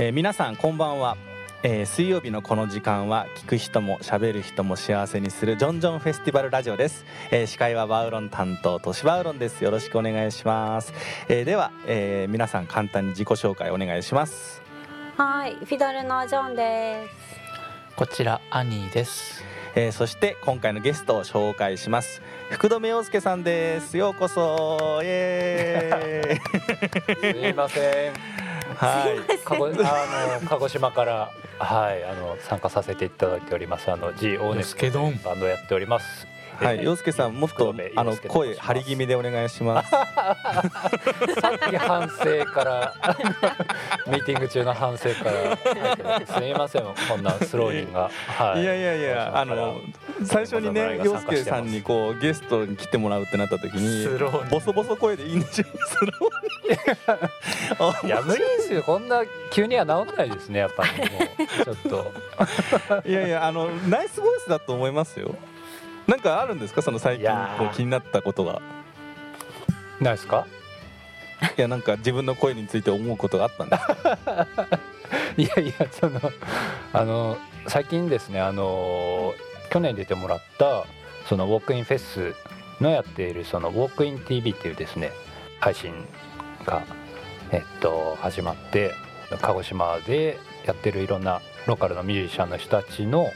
えー皆さんこんばんは、えー水曜日のこの時間は聞く人も喋る人も幸せにするジョンジョンフェスティバルラジオです、えー司会はバウロン担当としバウロンです。よろしくお願いします、えーでは、えー皆さん簡単に自己紹介お願いします。はい、フィドルのジョンです。こちらアニーです。えーそして今回のゲストを紹介します。福留陽介さんです。ようこそ。イエーイ。すいません。はい。鹿児あの鹿児島からはいあの参加させていただいております。あの G オーネスバンドをやっております。はい、陽介さんもっとあの声張り気味でお願いします。さっき反省から ミーティング中の反省からすみませんこんなスローリンが。はい。いやいやいやあの最初にね陽介さんにこうゲストに来てもらうってなった時にボソボソ声でいいんでしょ？スローに いや無理ですよ。こんな急には治んないですねやっぱり。もうちょっと。いやいやあのナイスボイスだと思いますよなんかあるんですか？その最近こう気になったことが。ないですか？いやなんか自分の声について思うことがあったんです。か いやいやそのあの最近ですねあの去年出てもらったそのウォークインフェスのやっているそのウォークイン TV っていうですね配信がえっと始まって鹿児島でやってるいろんなローカルのミュージシャンの人たちの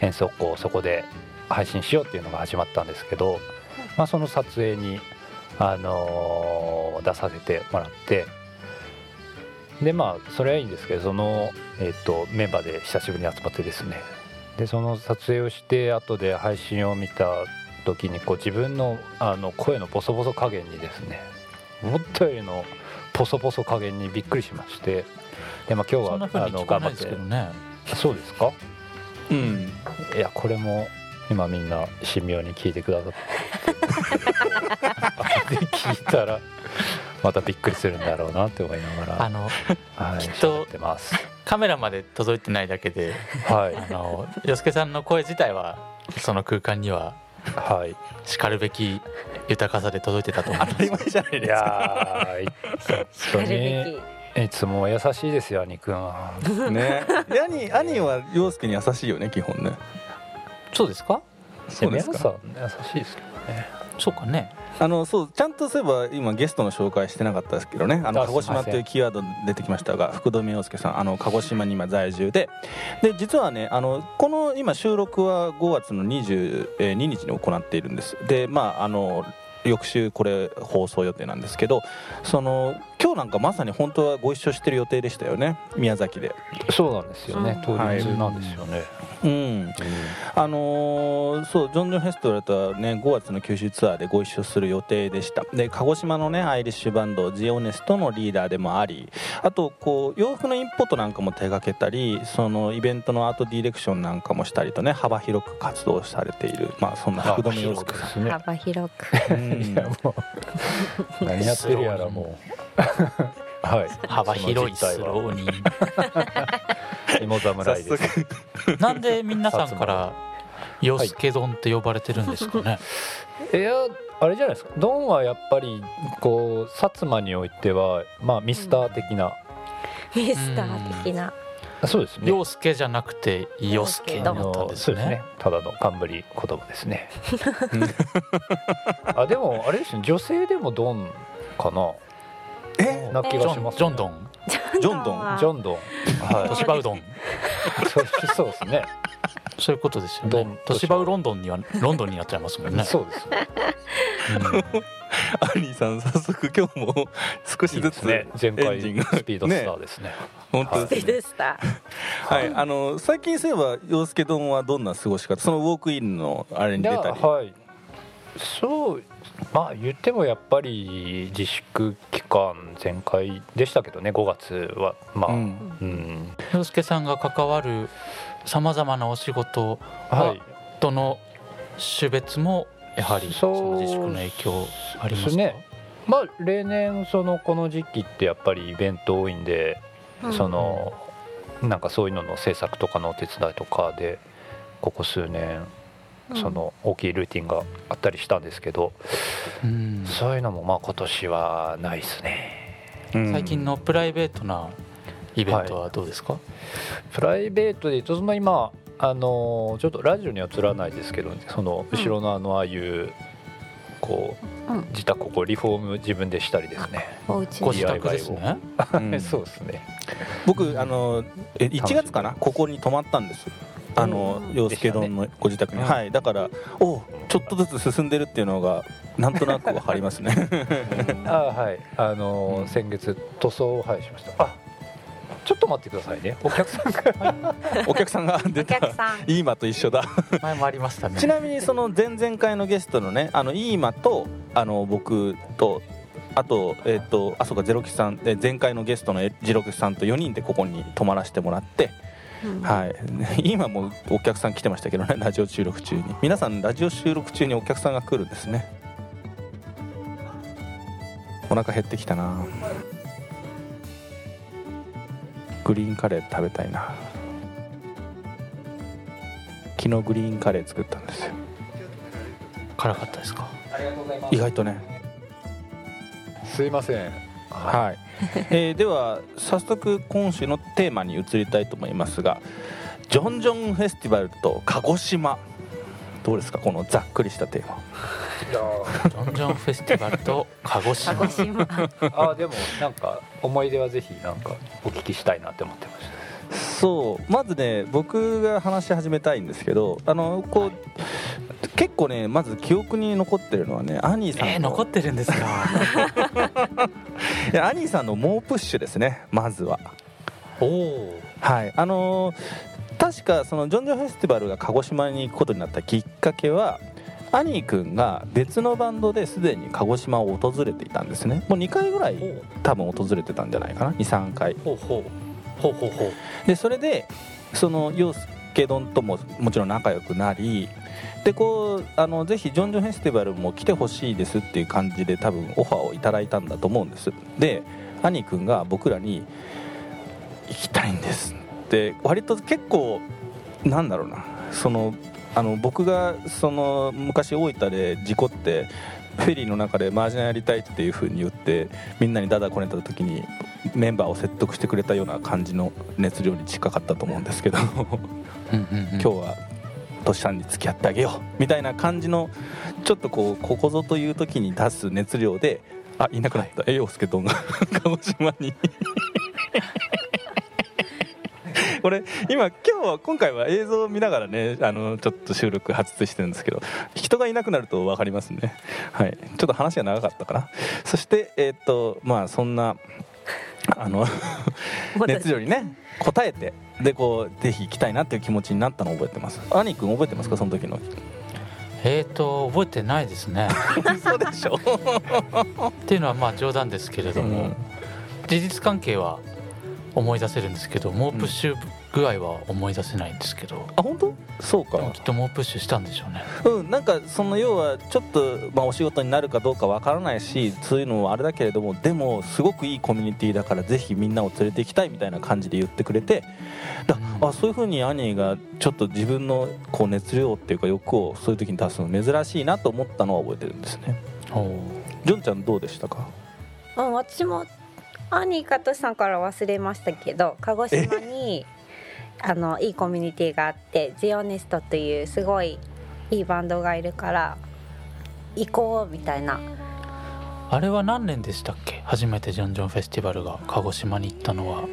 演奏をそこで配信しようっていうのが始まったんですけど、まあ、その撮影にあの出させてもらってでまあそれはいいんですけどその、えっとメンバーで久しぶりに集まってですね。でその撮影をして後で配信を見た時にこう自分のあの声のボソボソ加減にですね思ったよりのボソボソ加減にびっくりしましてで、まあ、今日はあの頑張ってですけどね。そうですか？うん。いやこれも今みんな神妙に聞いてくださって。で聞いたらまたびっくりするんだろうなって思いながらあのはいきっとカメラまで届いてないだけで、はい。あのよすけさんの声自体はその空間にははい。しかるべき豊かさで届いてたと思い当ます。たり前じゃないいですか。い本当にべいつも優しいですよ兄くんは。ね。兄兄は陽介に優しいよね基本ねそうですか？そうで優しいですけどね。そうかね。あのそうちゃんとすれば今ゲストの紹介してなかったですけどね。あのあ鹿児島っていうキーワード出てきましたが福留陽介さんあの鹿児島に今在住で。で実はねあのこの今収録は5月の22日に行っているんです。でまああの翌週これ放送予定なんですけどその今日なんかまさに本当はご一緒してる予定でしたよね宮崎で。そうなんですよね。うん通り中なんですよね、うん。あのーそうジョン・ジョン・フェスティバルとはね5月の九州ツアーでご一緒する予定でした。で鹿児島のねアイリッシュバンドジオネストのリーダーでもありあとこう洋服のインポートなんかも手掛けたりそのイベントのアートディレクションなんかもしたりとね幅広く活動されている。まあそんな福留陽介さですね。幅広く。ん、うんいやもう。何やってる？やらもう。はい。幅広いスローに。芋侍 早です速。なんで皆さんからよすけ丼って呼ばれてるんですかね？いやあれじゃないですか。ドンはやっぱりこう薩摩においてはまあミスター的な、ミスター的な。そうですね。ようすけじゃなくてよすけになあったんですのそうですね。ね。ただの冠言葉ですね。あでもあれですね。女性でもドンかな。え？な気ジョンがします、ジョンドン、ジョンドン。はジョンドン。はトシバウドン、いそうですね。そういうことですよね。トシバウロンドンにはロンドンになっちゃいますもんね。そうです。アニーさん早速今日も少しずつね。前回エンジンが。スピードスターですね。本当ですね。でした。はい、あの最近そういえば陽介丼はどんな過ごし方そのウォークインのあれに出たり？はい。そうまあ言ってもやっぱり自粛期間全開でしたけどね5月は。まあううん。ん、洋介さんが関わるさまざまなお仕事はい。との種別もやはりその自粛の影響ありますねまあ例年そのこの時期ってやっぱりイベント多いんで、そのなんかそういうのの制作とかのお手伝いとかでここ数年その大きいルーティンがあったりしたんですけど、うん。そういうのもまあ今年はないですね。うん。最近のプライベートなイベントはどうですか、プライベートで言うとその今あのちょっとラジオには映らないですけどその後ろのあのああいうこう、うん。自宅ここリフォーム自分でしたりですね、お家ごに自宅ですね。うん。そうですね。僕あのえ1月かな？ここに泊まったんですあのうん洋介丼のご自宅に、うんはい。だからおちょっとずつ進んでるっていうのがなんとなくわかりますね。あはい。あの、うん。先月塗装をはいしました。あちょっと待ってくださいね。お客さんが。お客さんが 出おた客さん。イーマと一緒だ。前もありましたね。ちなみにその前々回のゲストのねあのイーマとあの僕とあとえっ、とあそうかゼロキさんえ前回のゲストのジロキさんと4人でここに泊まらせてもらってうんはい。今もお客さん来てましたけどね ラジオ収録中に。皆さんラジオ収録中にお客さんが来るんですね。お腹減ってきたな。グリーンカレー食べたいな。昨日グリーンカレー作ったんですよ。辛かったですか？意外とね。すいませんはい、えーでは早速今週のテーマに移りたいと思いますがジョンジョンフェスティバルと鹿児島。どうですかこのざっくりしたテーマ。ジョンジョンフェスティバルと鹿児島。鹿児島あでもなんか思い出はぜひなんかお聞きしたいなって思ってましたそうまずね僕が話し始めたいんですけどあのこう結構ねまず記憶に残ってるのはねアニーさんの、えー、残ってるんですか？いやアニーさんの猛プッシュですねまずは。おおはいあのー確かそのジョンジョンフェスティバルが鹿児島に行くことになったきっかけはアニー君が別のバンドですでに鹿児島を訪れていたんですね。もう2回ぐらい多分訪れてたんじゃないかな。23回。ほうほうほうほうほう。でそれでその陽介丼とももちろん仲良くなりでこうあのぜひジョンジョンフェスティバルも来てほしいですっていう感じで多分オファーをいただいたんだと思うんです。で兄君が僕らに「行きたいんです」って割と結構なんだろうなそのあの僕がその昔大分で事故ってフェリーの中で麻雀やりたいっていう風に言ってみんなにダダこねた時にメンバーを説得してくれたような感じの熱量に近かったと思うんですけど。今うんうんうん。日はトシさんに付き合ってあげようみたいな感じのちょっとこうここぞという時に出す熱量であいなくなった。栄養介丼が鹿児島に。これ今今日は今回は映像を見ながらねあのちょっと収録発出してるんですけど人がいなくなると分かりますね。はい。ちょっと話が長かったかな。そしてえーっとまあそんなあの 熱量にね応えて。でこうぜひ行きたいなっていう気持ちになったのを覚えてます。兄君覚えてますか？その時の。えーと覚えてないですね。そうでしょ。っていうのはまあ冗談ですけれども、うん。事実関係は思い出せるんですけど猛プッシュ具合は思い出せないんですけど、あ本当？そうか。きっと猛プッシュしたんでしょうね。うんなんかその要はちょっと、まあ、お仕事になるかどうかわからないしそういうのもあれだけれどもでもすごくいいコミュニティだからぜひみんなを連れて行きたいみたいな感じで言ってくれてだうん。あそういうふうに兄がちょっと自分のこう熱量っていうか欲をそういう時に出すの珍しいなと思ったのは覚えてるんですね。ジョンちゃんどうでしたか？うん私も兄かとしさんから忘れましたけど鹿児島にあのいいコミュニティがあってジオネストというすごいいいバンドがいるから行こうみたいな。あれは何年でしたっけ？初めてジョンジョンフェスティバルが鹿児島に行ったのは。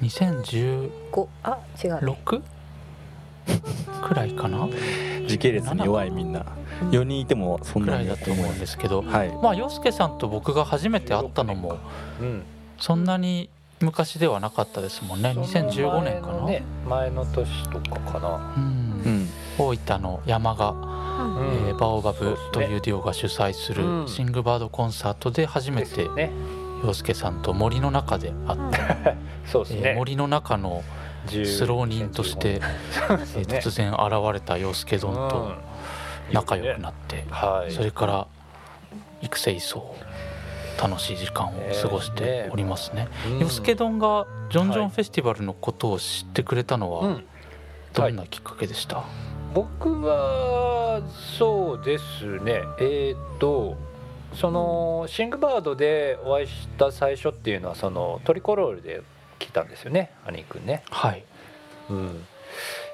2016ごあ違うくらいかな？時系列に弱いみんな。4人いてもそんくならいだと思ううんですけど。はい。まあ洋介さんと僕が初めて会ったのもうん。そんなに昔ではなかったですもんね。2015年かな、ね前の年とかかな。うん。うん。大分の山が、うん。えーバオバブというデュオが主催すうん。るシングバードコンサートで初めてね。洋介さんと森の中で会って、そうですね。えー森の中の10スロー人として、えー突然現れた洋介丼とうん。仲良くなって、はい。それから育成層楽しい時間を過ごしておりますね。うん。洋介丼がジョンジョはいンフェスティバルのことを知ってくれたのはうん。どんなきっかけでした、僕はそうですね。えーっとそのシングバードでお会いした最初っていうのはそのトリコロールで来たんですよね兄くんね。はい。うん、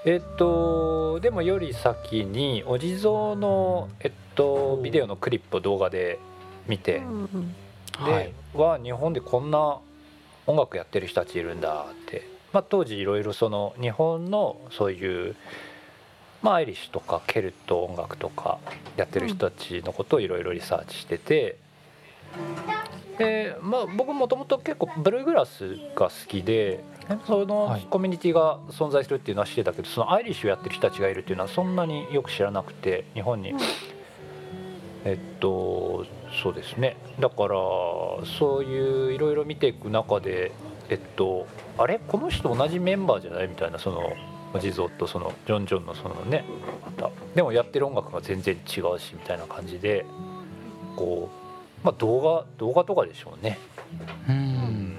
えっとでもより先にお地蔵のえっとビデオのクリップを動画で見て、うんうんで、は日本でこんな音楽やってる人たちいるんだって、まあ、当時いろいろその日本のそういう、まあ、アイリッシュとかケルト音楽とかやってる人たちのことをいろいろリサーチしてて。でまあ、僕もともと結構ブルーグラスが好きでそはのい。コミュニティが存在するっていうのは知ってたけどそのアイリッシュやってる人たちがいるっていうのはそんなによく知らなくて日本に。うん。えっとそうですね。だからそういういろいろ見ていく中でえっとあれ？この人同じメンバーじゃない？みたいなそのお地蔵とそのジョン・ジョンのそのねまた。でもやってる音楽が全然違うしみたいな感じでこうまあ動画動画とかでしょうね。ううんん。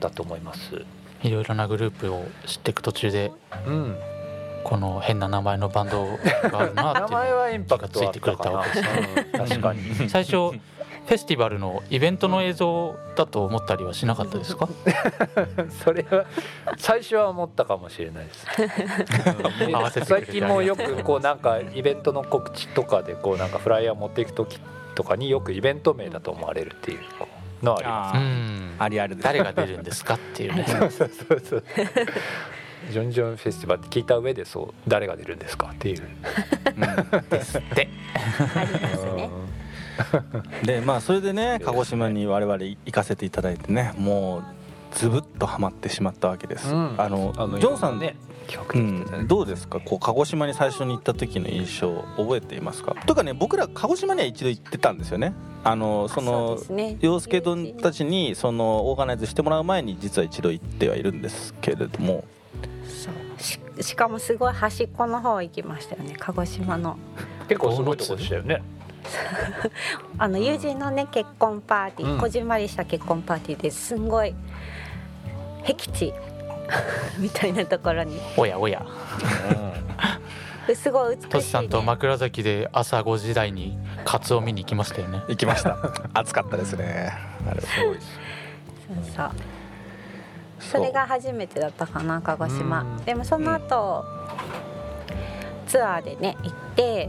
だと思います。いろいろなグループを知っていく途中で。うんこの変な名前のバンドがあるな 名っていう前はインパクトあったかな。気がついてくれたわけうん。確かに。最初フェスティバルのイベントの映像だと思ったりはしなかったですか？それは最初は思ったかもしれないです。最て近もよくこうなんかイベントの告知とかでこうなんかフライヤー持っていく時とかによくイベント名だと思われるっていうのはありまうあん。ありある。です誰が出るんですかっていうね。す。そうそうそうそう。ジョンジョンフェスティバルって聞いた上でそう誰が出るんですかっていう。ですって。ありますね。う んでまあそれでね鹿児島に我々行かせていただいてねもうズブッとハマってしまったわけです、うん。あのジョンさんねうん、どうですか？こう鹿児島に最初に行った時の印象覚えていますか？というかね僕ら鹿児島には一度行ってたんですよね。あのその。洋介君たちにそのオーガナイズしてもらう前に実は一度行ってはいるんですけれどもそう。ししかもすごい端っこの方行きましたよね。鹿児島の。結構すごいとこでしたよね。あの友人のね結婚パーティー、うん。こじんまりした結婚パーティーですんごい僻地。みたいなところに。おやおや。すごい美しい、ね、トシさんと枕崎で朝5時台にカツを見に行きましたよね。行きました。暑かったですね。あれすごいです。そうそうそれが初めてだったかな鹿児島。うん。でもその後、ツアーでね行って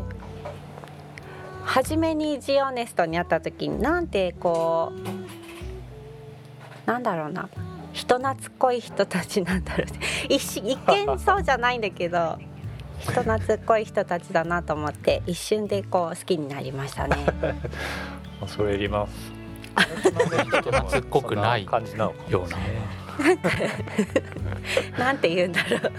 初めにジオネストに会った時になんてこうなんだろうな人懐っこい人たちなんだろうね 一瞬一見そうじゃないんだけど人懐っこい人たちだなと思って一瞬でこう好きになりましたね。それいります。人懐っこくないそん感じなんて言うんだろう。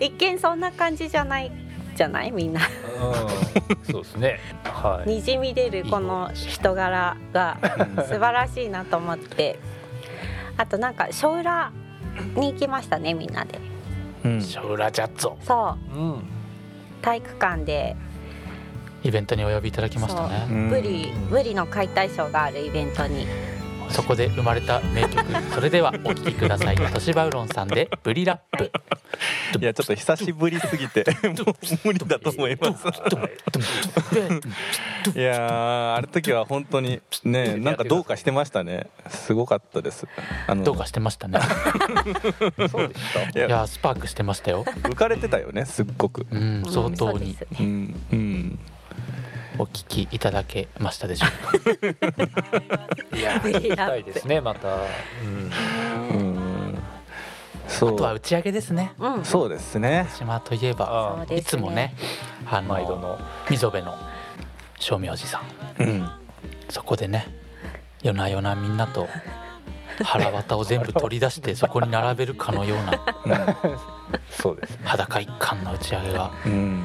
一見そんな感じじゃないじゃない？みんな。うん、そうですね。はい。にじみ出るこの人柄が素晴らしいなと思って。あとなんか小裏に行きましたねみんなで。うん。ショウラジャッゾそう。うん。体育館で。イベントにお呼びいただきましたね。う。んブリブリの解体ショーがあるイベントにそこで生まれた名曲。それではお聴きください。トシバウロンさんでブリラップ。いやちょっと久しぶりすぎてもう無理だと思います。いやーあの時は本当にねなんかどうかしてましたね。すごかったです。あのどうかしてましたね。そうでした。いやスパークしてましたよ。浮かれてたよねすっごく。うん相当に。ね。うんうんお聞きいただけましたでしょうか？いや、聞きたいですね、また。うん。うん。そう。あとは打ち上げですね。うん。そうですね。島といえばね。いつもねあの毎度の。溝辺の正明寺さん。うん。そこでね夜な夜なみんなと腹渡を全部取り出してそこに並べるかのような そうです。裸一貫の打ち上げがうん。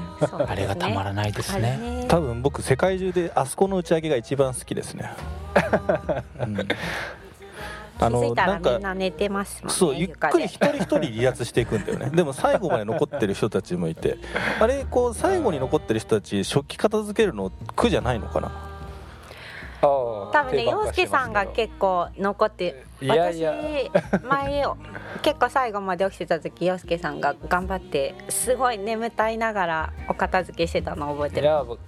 あれがたまらないですね。ね。多分僕世界中であそこの打ち上げが一番好きですね、うん。あ気づいたなんからみんな寝てますもんねそうゆっくり床一人一人離脱していくんだよね。でも最後まで残ってる人たちもいて。あれこう最後に残ってる人たち食器片付けるの苦じゃないのかな？多分ね洋介さんが結構残っていやいや。私前結構最後まで起きてた時洋介さんが頑張ってすごい眠たいながらお片付けしてたのを覚えてる。けどいや、僕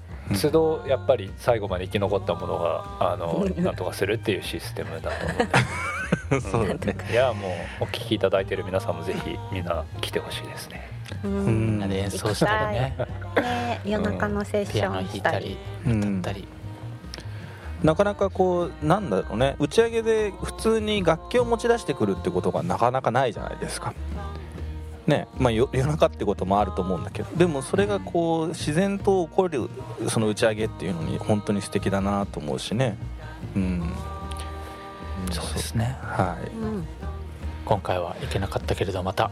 都度やっぱり最後まで生き残ったものがあのなんとかするっていうシステムだと思うんで。そうだね。いやもうお聞きいただいてる皆さんもぜひみんな来てほしいですね。ううん。みんなで演奏したりね。ね夜中のセッションしたたり。うん。歌ったりなかなかこうなんだろうね。打ち上げで普通に楽器を持ち出してくるってことがなかなかないじゃないですか。ね。まあ、よ夜中ってこともあると思うんだけど。でもそれがこう自然と起こるその打ち上げっていうのに本当に素敵だなと思うしね。うん。そうですね。はい。うん。今回は行けなかったけれどまた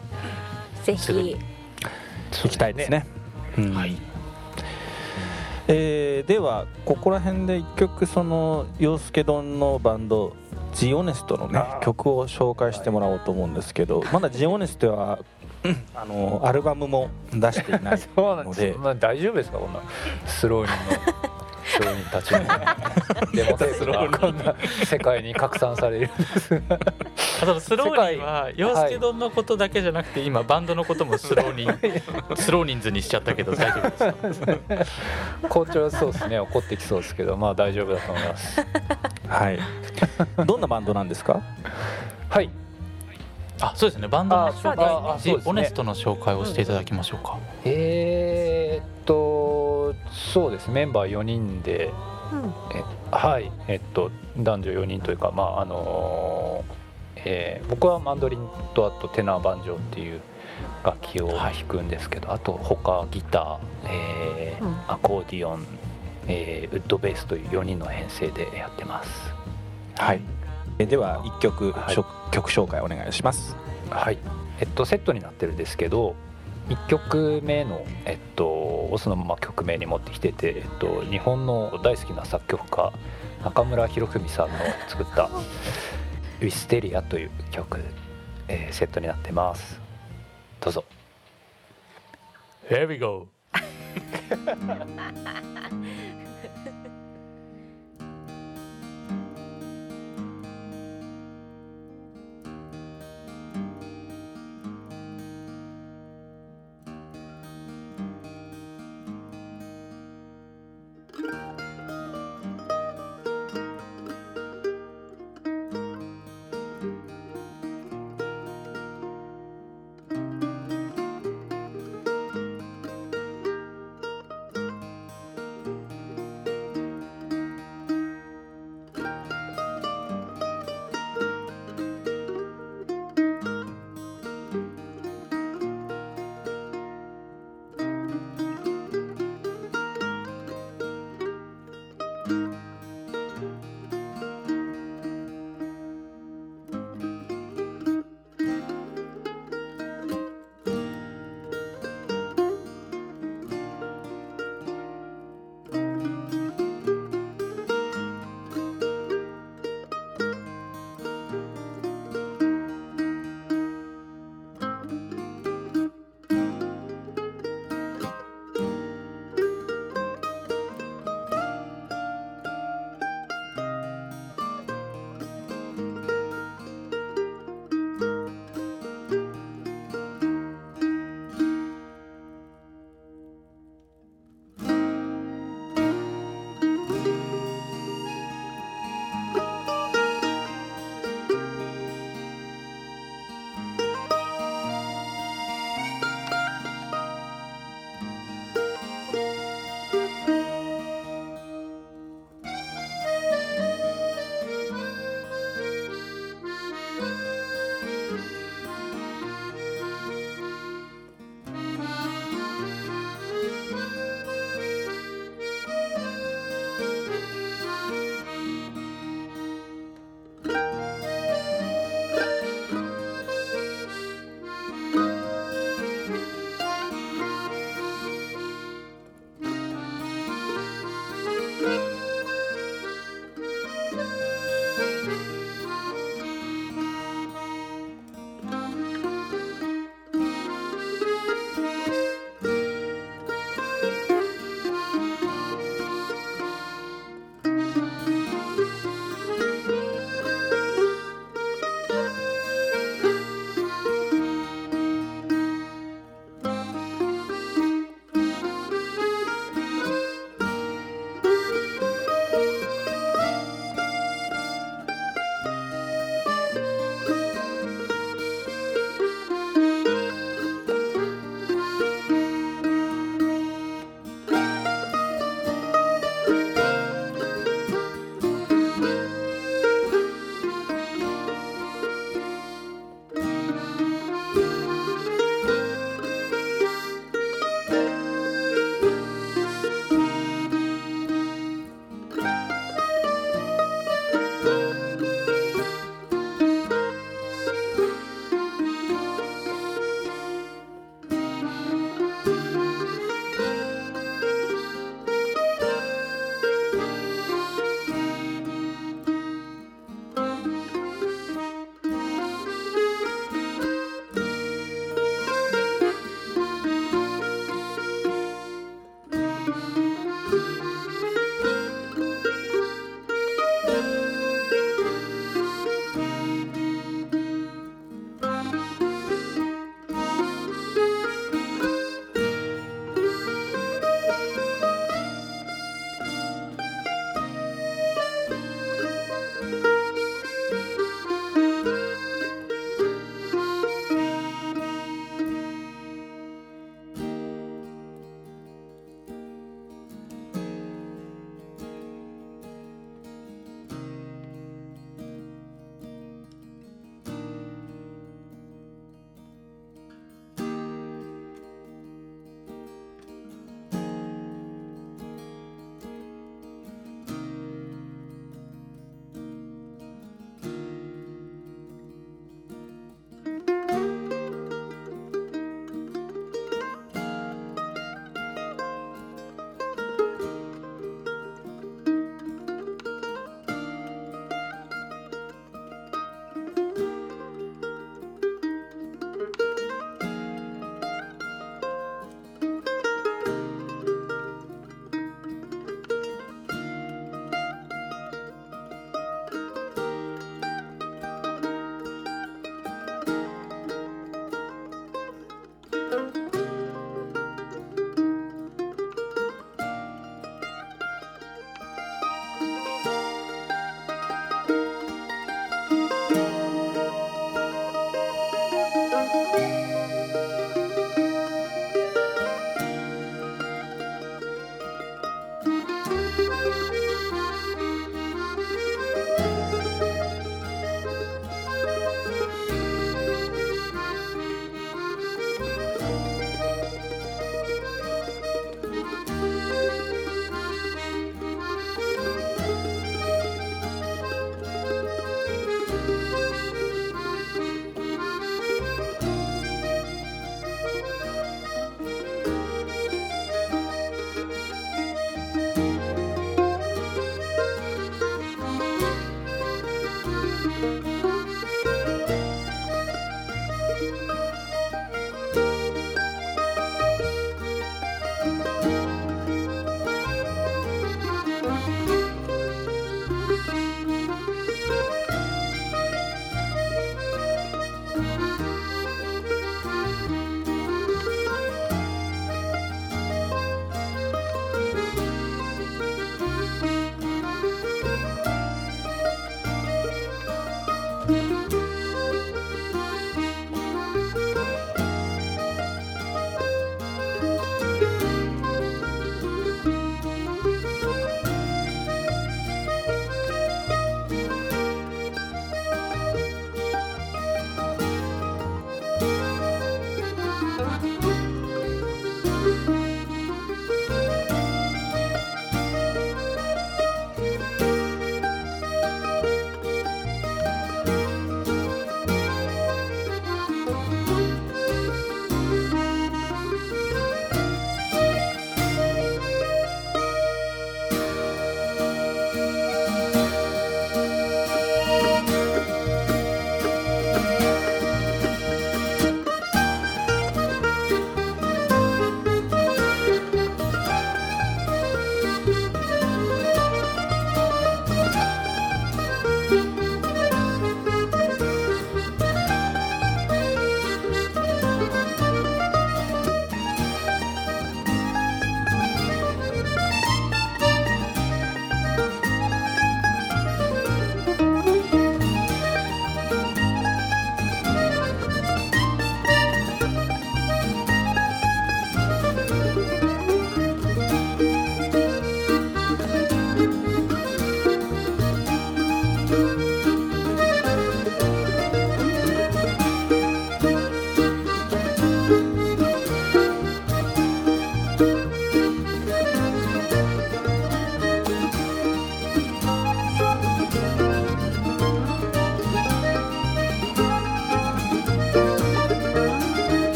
ぜすぐに。ひ行きたいですね。うん。はいえーではここら辺で一曲その洋介丼のバンドジオネストのね曲を紹介してもらおうと思うんですけどまだジオネストはあのアルバムも出していない そうなんです。のでよ、まあ、大丈夫ですかこんなスローニンのスローニンたちの。デモテープがこんな世界に拡散されるんですが。あとスローニンは洋介丼のことだけじゃなくて今バンドのこともスローニンスローニンズにしちゃったけど大丈夫ですか？校長はそうですね。怒ってきそうですけどまあ大丈夫だと思います。はい。どんなバンドなんですか？はい。あそうですね。バンドのあ紹そうですね。介ね。オネストの紹介をしていただきましょうか、えー、っとそうです。メンバー4人でうん。えはい。えっと男女4人というかまああのーえー僕はマンドリンとあとテナーバンジョーっていう楽器を弾くんですけど、あと他ギター、えーうん。アコーディオン、えーウッドベースという4人の編成でやってます。はい。えーでは一曲、はい。曲紹介お願いします。はい。えっとセットになってるんですけど1曲目の、えっと、そのまま曲名に持ってきてて、えっと、日本の大好きな作曲家中村博文さんの作った 「ウィステリア」という曲、えーセットになってます。どうぞ。Here we go「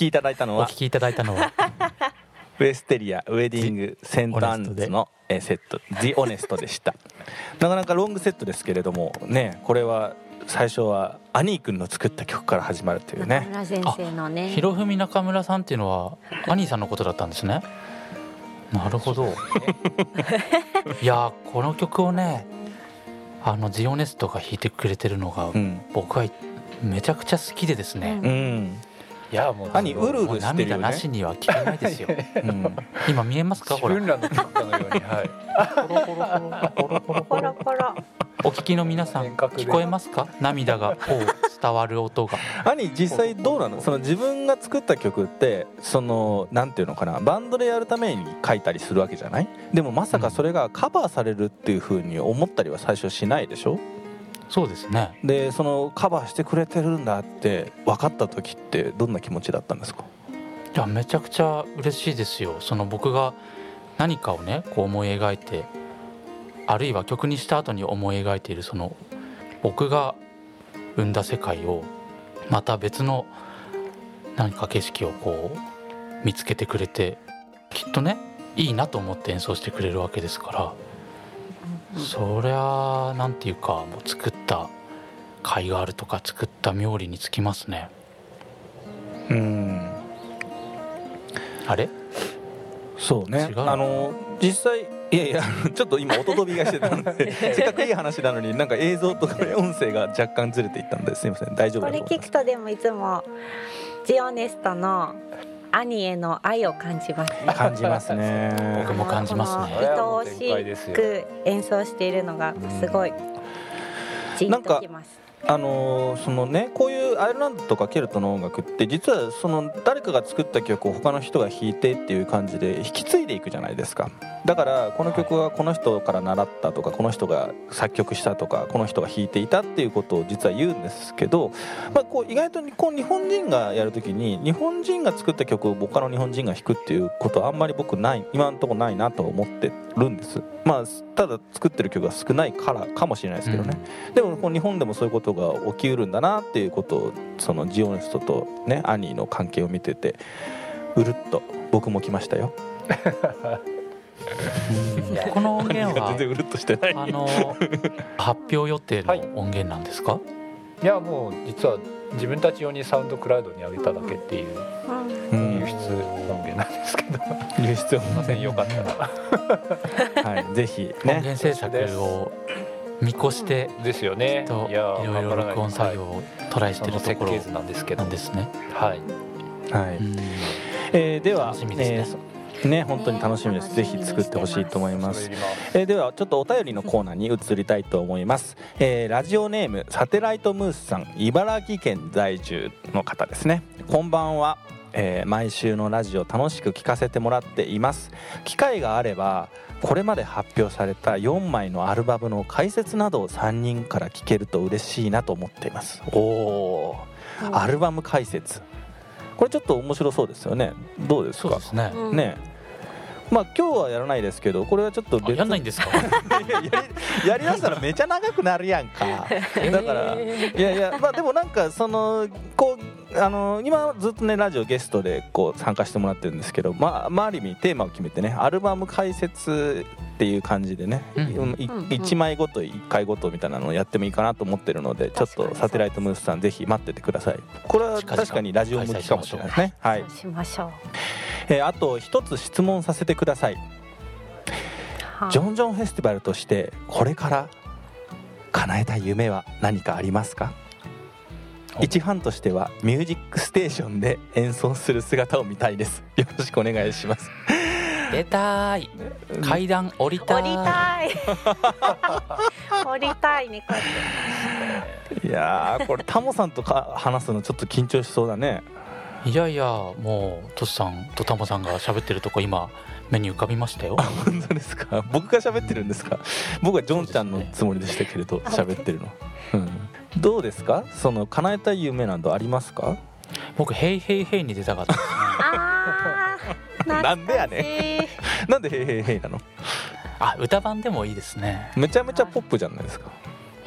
きいただいたのは？お聞きいただいたのは？ Wisteria Wedding St. Anne's のえーセット「The Honest」でした。なかなかロングセットですけれどもねこれは最初はアニー君の作った曲から始まるという中ね村先生のね。ひろふみ中村さんっていうのはアニーさんのことだったんですね。なるほど。いやーこの曲をねあの The Honest が弾いてくれてるのがうん、僕はめちゃくちゃ好きでですね、うんいやもう兄うるうるしてるよね。涙なしには聞けないですよ。うん。今見えますか？自ほら。分らの曲かのように。はい。ポロポロポロポロポロお聞きの皆さん聞こえますか？涙がこう伝わる音が。兄実際どうなの？その自分が作った曲ってそのなんていうのかな？バンドでやるために書いたりするわけじゃない？でもまさかそれがカバーされるっていうふうに思ったりは最初しないでしょ？そうですね。でそのカバーしてくれてるんだって分かった時ってどんな気持ちだったんですか？いやめちゃくちゃ嬉しいですよ。その僕が何かをねこう思い描いてあるいは曲にした後に思い描いているその僕が生んだ世界をまた別の何か景色をこう見つけてくれてきっとねいいなと思って演奏してくれるわけですからそりゃなんていうかもう作った甲斐があるとか作った冥利につきますね。うん。あれ？そうね。違うの？あの実際いやいや ちょっと今音飛びがしてたんで せっかくいい話なのになんか映像とか音声が若干ずれていったんですいません。大丈夫これだと思います。聞くとでもいつもジオネストの兄への愛を感じますね。感じますね。僕も感じますね。この愛おしく演奏しているのがすごいじんときます。あのーそのねこうアイルランドとかケルトの音楽って実はその誰かが作った曲を他の人が弾いてっていう感じで引き継いでいくじゃないですか。だからこの曲はこの人から習ったとかこの人が作曲したとかこの人が弾いていたっていうことを実は言うんですけど、まあ、こう意外とこう日本人がやるときに日本人が作った曲を他の日本人が弾くっていうことはあんまり僕ない今のところないなと思ってるんです。まあただ作ってる曲が少ないからかもしれないですけどね、でもこう日本でもそういうことが起きうるんだなっていうことをそのジオネストとねアニーの関係を見ててうるっと僕も来ましたよ。うんこの音源は全然うるっとしてないあの発表予定の音源なんですか、いやもう実は自分たち用にサウンドクラウドに上げただけっていううんうん輸出音源なんですけど、す輸出をいませんよかったら。はいぜひ音ね源制作を見越して。ですよね。といやろいろ録音作業をトライしそてるところの設計図なんですけど。なんですね。はい。はい、うん。えーでは楽しみですね。えね本当に楽しみです。ねぜひ作ってほしいと思います。えーではちょっとお便りのコーナーに移りたいと思います、えーラジオネームサテライトムースさん茨城県在住の方ですね。こんばんは、えー毎週のラジオ楽しく聞かせてもらっています。機会があればこれまで発表された4枚のアルバムの解説などを3人から聞けると嬉しいなと思っています。おおー。アルバム解説。これちょっと面白そうですよね。どうですか？そうですね。うん。ね。えまあ今日はやらないですけどこれはちょっとあ別やんないんですか？やりやりだしたらめちゃ長くなるやんか。だからえいやいやまあでもなんかそのこうあの今ずっとねラジオゲストでこう参加してもらってるんですけどまあまあある意味テーマを決めてねアルバム解説っていう感じでね、うん。うんいうんうん。1枚ごと1回ごとみたいなのをやってもいいかなと思ってるのでちょっとサテライトムースさんぜひ待っててください。これは確かにラジオ向きかもしれないですね。はい。しましょう。えーあと一つ質問させてください。はい。ジョンジョンフェスティバルとしてこれから叶えたい夢は何かありますか？お一ファンとしては「ミュージックステーション」で演奏する姿を見たいです。よろしくお願いします。出たい。階段降りたい。降りたい。降りたいねこうやって。いやーこれタモさんとか話すのちょっと緊張しそうだね。いやいやもうトシさんとタモさんが喋ってるとこ今目に浮かびましたよ。本当ですか？僕が喋ってるんですか？僕はジョンちゃんのつもりでしたけれど喋ってるの、うん、どうですか？その叶えたい夢などありますか？僕ヘイヘイヘイに出たかったですね。あーなんでやねねなんで「へいへいへい」なの？あ歌版でもいいですね。めちゃめちゃポップじゃないですか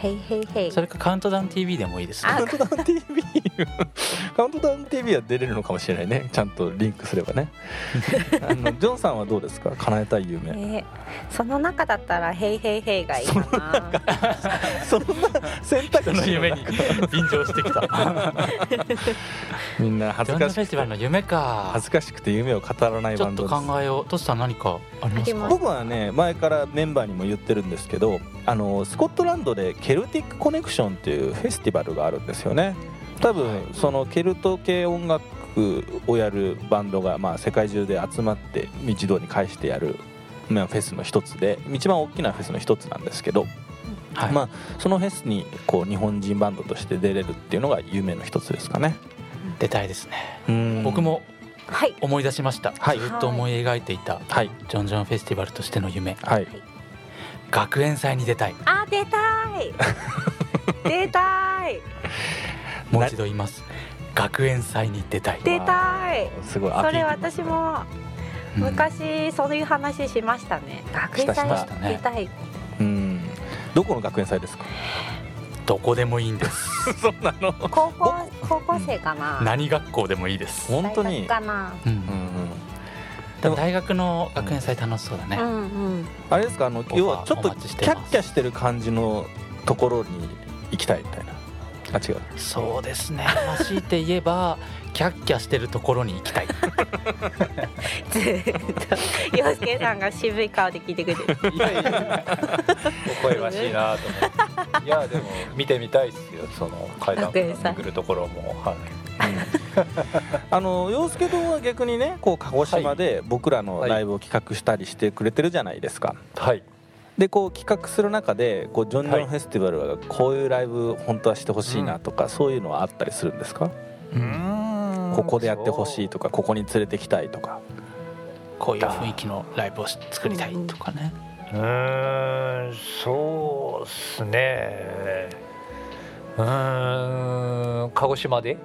へいへいへい。それかカウントダウン TV でもいいですね。あカウントダウン TV カウントダウン TV は出れるのかもしれないね。ちゃんとリンクすればね。あのジョンさんはどうですか？叶えたい夢。えーその中だったらへいへいへいがいいかな。そんな選択肢その夢に便乗してきたみんな恥ジョンジョンフェスずかしくてティバルの夢か。恥ずかしくて夢を語らないちょっとバンドです考えよう。トシさん何かありますか？あります。僕はね前からメンバーにも言ってるんですけどあのスコットランドでケルティックコネクションっていうフェスティバルがあるんですよね。多分、そのケルト系音楽をやるバンドが、まあ、世界中で集まって一堂に会してやる、まあ、フェスの一つで一番大きなフェスの一つなんですけど、はい、まあ、そのフェスにこう日本人バンドとして出れるっていうのが夢の一つですかね。出たいですね。僕僕もはい。思い出しました、はい。ずっと思い描いていたはい。ジョンジョンフェスティバルとしての夢。はい学園祭に出たい。あ出たい。出たい。もう一度言います。学園祭に出たい。出たい。すごい。それ私もうん。昔そういう話しましたね。学園したし祭ましたね出たい。うん。どこの学園祭ですか？どこでもいいんです。そうなの。高校高校生かな。何学校でもいいです、本当に。大学かな。うん大学の学園祭楽しそうだね、うんうん。あれですか？あの要はちょっとキャッキャしてる感じのところに行きたいみたいな？あ違う。そうですね。まあ強いて言えば キャッキャしてるところに行きたい。ずーっと洋介さんが渋い顔で聞いてくれてる。いやいや微笑ましいなと思って。いやでも見てみたいですよ。その階段から巡るところも。はい あの洋介堂は逆にねこう鹿児島で僕らのライブを企画したりしてくれてるじゃないですか、はい。でこう企画する中でこうジョン・ジョンフェスティバルはこういうライブ本当はしてほしいなとか、そういうのはあったりするんですか、うん。ここでやってほしいとかここに連れてきたいとか。こういう雰囲気のライブを作りたいとかね、うーんそうっすね。うーん鹿児島で？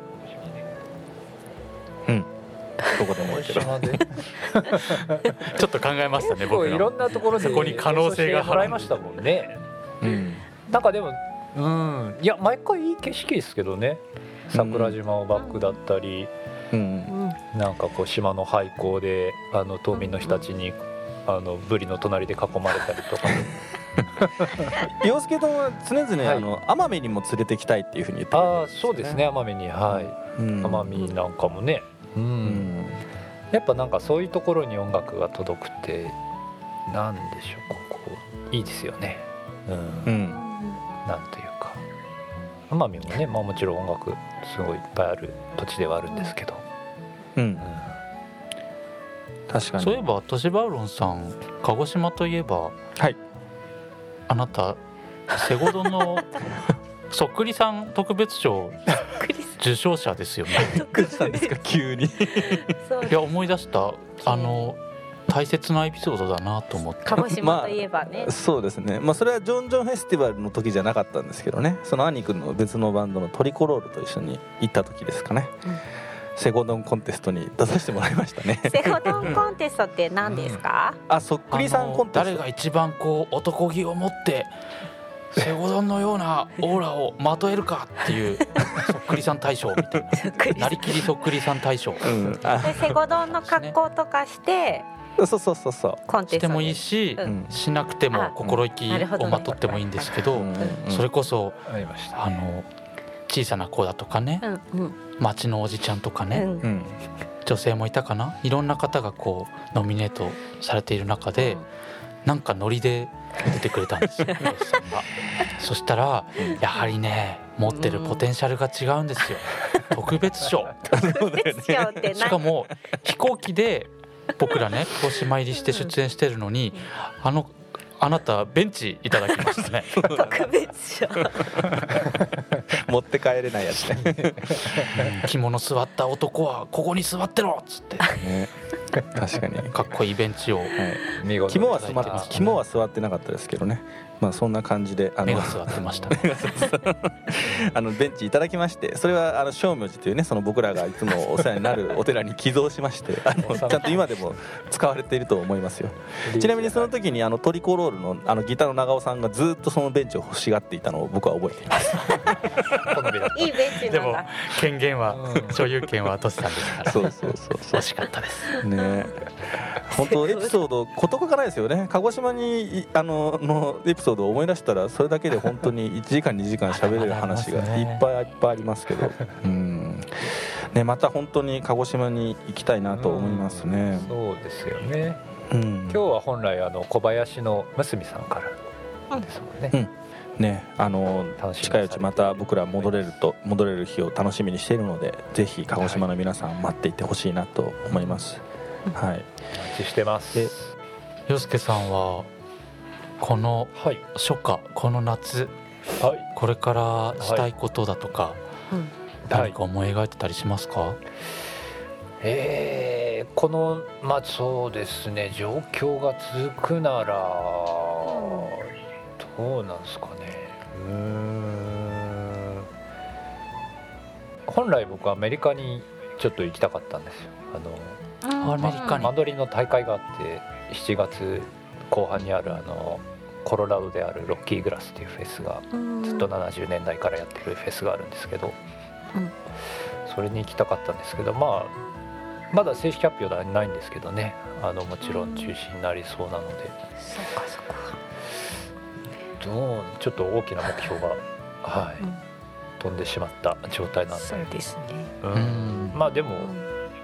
どこでもいいけど。ちょっと考えましたね僕の。いろんなところでそこに可能性が演奏してもらいましたもんね。うん。なんかでもうん。いや毎回いい景色ですけどね。桜島をバックだったり、うん。なんかこう島の廃校であの島民の人たちにあのブリの隣で囲まれたりとか。洋介堂は常々、はい。あの奄美にも連れてきたいっていうふうに言ってああそうですね奄美に。はい。うん。奄美なんかもね、うんうん。やっぱなんかそういうところに音楽が届くってなんでしょうこういいですよね。うん、うんなんというか。奄美もね、まあ、もちろん音楽すごいいっぱいある土地ではあるんですけど、うん。うん。確かにそういえばトシバウロンさん。鹿児島といえばはいあなたセゴドのそっくりさん特別賞。受賞者ですよね。どうしたんですか？急に。いや思い出した。あの大切なエピソードだなと思って。鹿児島といえばね、そうですね。まあそれはジョン・ジョンフェスティバルの時じゃなかったんですけどね。その兄君の別のバンドのトリコロールと一緒に行った時ですかね、うん。セゴドンコンテストに出させてもらいましたね。セゴドンコンテストって何ですか、あそっくりさんコンテスト。誰が一番こう男気を持ってセゴドンのようなオーラをまとえるかっていう そっくりさん大賞みたいな。なりきりそっくりさん大賞。うん。あでセゴドンの格好とかしてそうそうそうそう。コンテストしてもいいし、うん。しなくてもあ心意気をまとってもいいんですけど、うん。うん。それこそあの小さな子だとかねうん。うん。町のおじちゃんとかね、うん。うん。女性もいたかな？いろんな方がこうノミネートされている中で、なんかノリで出てくれたんですよ。そしたらやはりね持ってるポテンシャルが違うんですよ。特別賞。しかも飛行機で僕らね鹿児島入りして出演してるのにあのあなたベンチいただきました ね。特別賞。持って帰れないやつね。着物座った男はここに座ってろっつって。ね。確かに。かっこいいベンチをはい。見事肝は座っいただいてますね。肝は座ってなかったですけどねまあそんな感じであの目が座ってました。ね あのベンチいただきましてそれはあの正明寺というねその僕らがいつもお世話になるお寺に寄贈しましてあの ちゃんと今でも使われていると思いますよ。ちなみにその時にあのトリコロールのあのギターの長尾さんがずっとそのベンチを欲しがっていたのを僕は覚えています。いいベンチでも権限はうん所有権はトシさんですから。そうそうそうそ惜しかったです。うね。本当エピソード事欠かないですよね。鹿児島にいあののエピソードを思い出したらそれだけで本当に1時間2時間喋れる話がいっぱいいっぱいありますけど。うん。ねまた本当に鹿児島に行きたいなと思いますね。たそうですよね。うん。今日は本来あの小林の娘さんからですもんね、うん。ねあの近いうちまた僕ら戻れると戻れる日を楽しみにしているのでぜひ鹿児島の皆さん待っていてほしいなと思います。はい。お待ちしてます。で洋介さんはこのはい。初夏この夏はい。これからしたいことだとか、うん。何か思い描いてたりしますか、えーこのまあそうですね状況が続くならどうなんですかね。うーん。本来僕はアメリカにちょっと行きたかったんですよ。あのアメリカに。マンドリンの大会があって7月後半にあるあのコロラドであるロッキーグラスっていうフェスがずっと70年代からやってるフェスがあるんですけど、うん。それに行きたかったんですけどまあまだ正式発表ではないんですけどね。あのもちろん中止になりそうなので。そっかそっか。どうちょっと大きな目標が、はい。うん。飛んでしまった状態なんでそうですね。うん。うん。まあでもうん。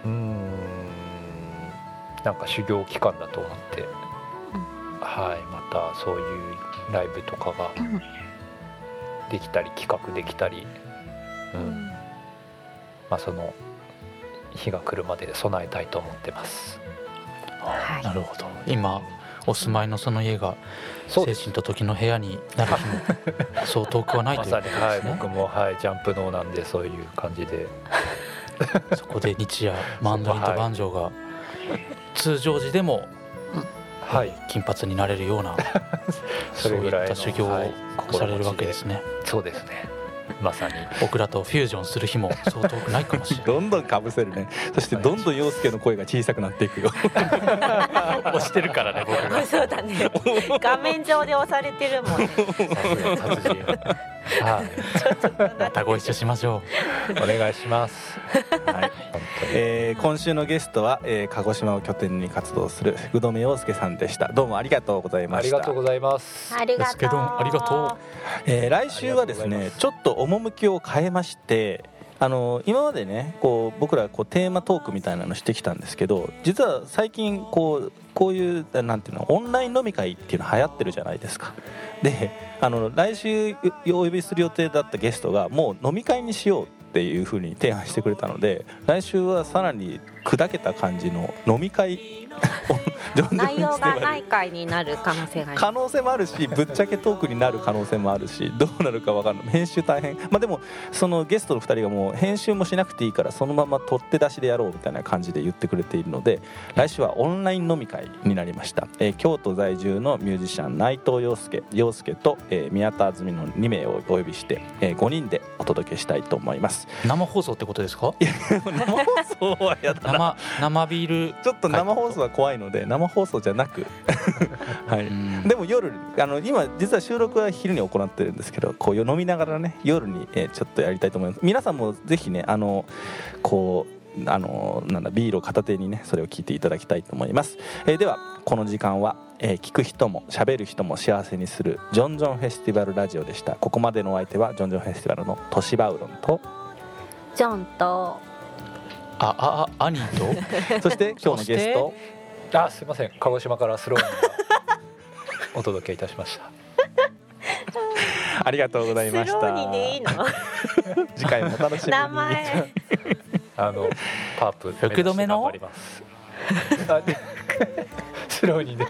うーん。なんか修行期間だと思って、はいまたそういうライブとかがうんできたり企画できたり、うん。まあ、その日が来るまで備えたいと思ってます。はい。なるほど。今お住まいのその家が精神と時の部屋になる日も そう遠くはないというまさに、はい、ことですね、僕も、はい、ジャンプ脳なんでそういう感じで。そこで日夜マンドリンとバンジョーが通常時でもはい金髪になれるような そういった修行はいをされるわけですね、そうですねまさに。僕らとフュージョンする日もそう遠くないかもしれない。どんどんかぶせるね。そしてどんどん陽介の声が小さくなっていくよ。押してるからね僕が。そうだね。画面上で押されてるもん。ねさすがまたご一緒しましょお願いします。はい。えー今週のゲストは、えー鹿児島を拠点に活動する福留陽介さんでした。どうもありがとうございまありしたがとうございます。ありがとう。ありがとう。えー来週はですありがとうございます。ねちょっと趣を変えましてあの今までねこう僕らこうテーマトークみたいなのしてきたんですけど実は最近こうこういうなんていうのオンライン飲み会っていうの流行ってるじゃないですか。であの来週お呼びする予定だったゲストがもう飲み会にしようっていうふうに提案してくれたので来週はさらに砕けた感じの飲み会 内容がない回になる可能性があり可能性もあるしぶっちゃけトークになる可能性もあるしどうなるか分かんない。編集大変。まあでもそのゲストの2人がもう編集もしなくていいからそのまま取って出しでやろうみたいな感じで言ってくれているので来週はオンライン飲み会になりました、えー京都在住のミュージシャン内藤陽介陽介と、えー宮田あずみの2名をお呼びして、えー5人でお届けしたいと思います。う生放送ってことですか？生放送はやだな。生生ビールちょっと生放送は怖いので生放送じゃなく。はい。うん。でも夜あの今実は収録は昼に行ってるんですけどこう飲みながらね夜に、えーちょっとやりたいと思います。皆さんもぜひねあのこうあのなんだビールを片手にねそれを聞いていただきたいと思います、えーではこの時間は、えー聞く人も喋る人も幸せにするジョンジョンフェスティバルラジオでした。ここまでのお相手はジョンジョンフェスティバルのトシバウロンとジョンと。あああアニーと？そして今日のゲストあすいません。鹿児島からスローにお届けいたしました。ありがとうございました。スローにでいいの？次回もお楽しみに。名前。あのパープ福留の？目指して頑張ります。あ でスローにね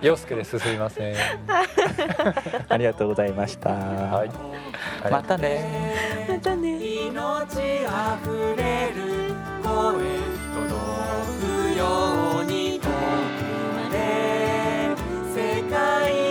洋介です。すいません。ありがとうございました、はい。またね。またね。命あふ届くように遠くまで世界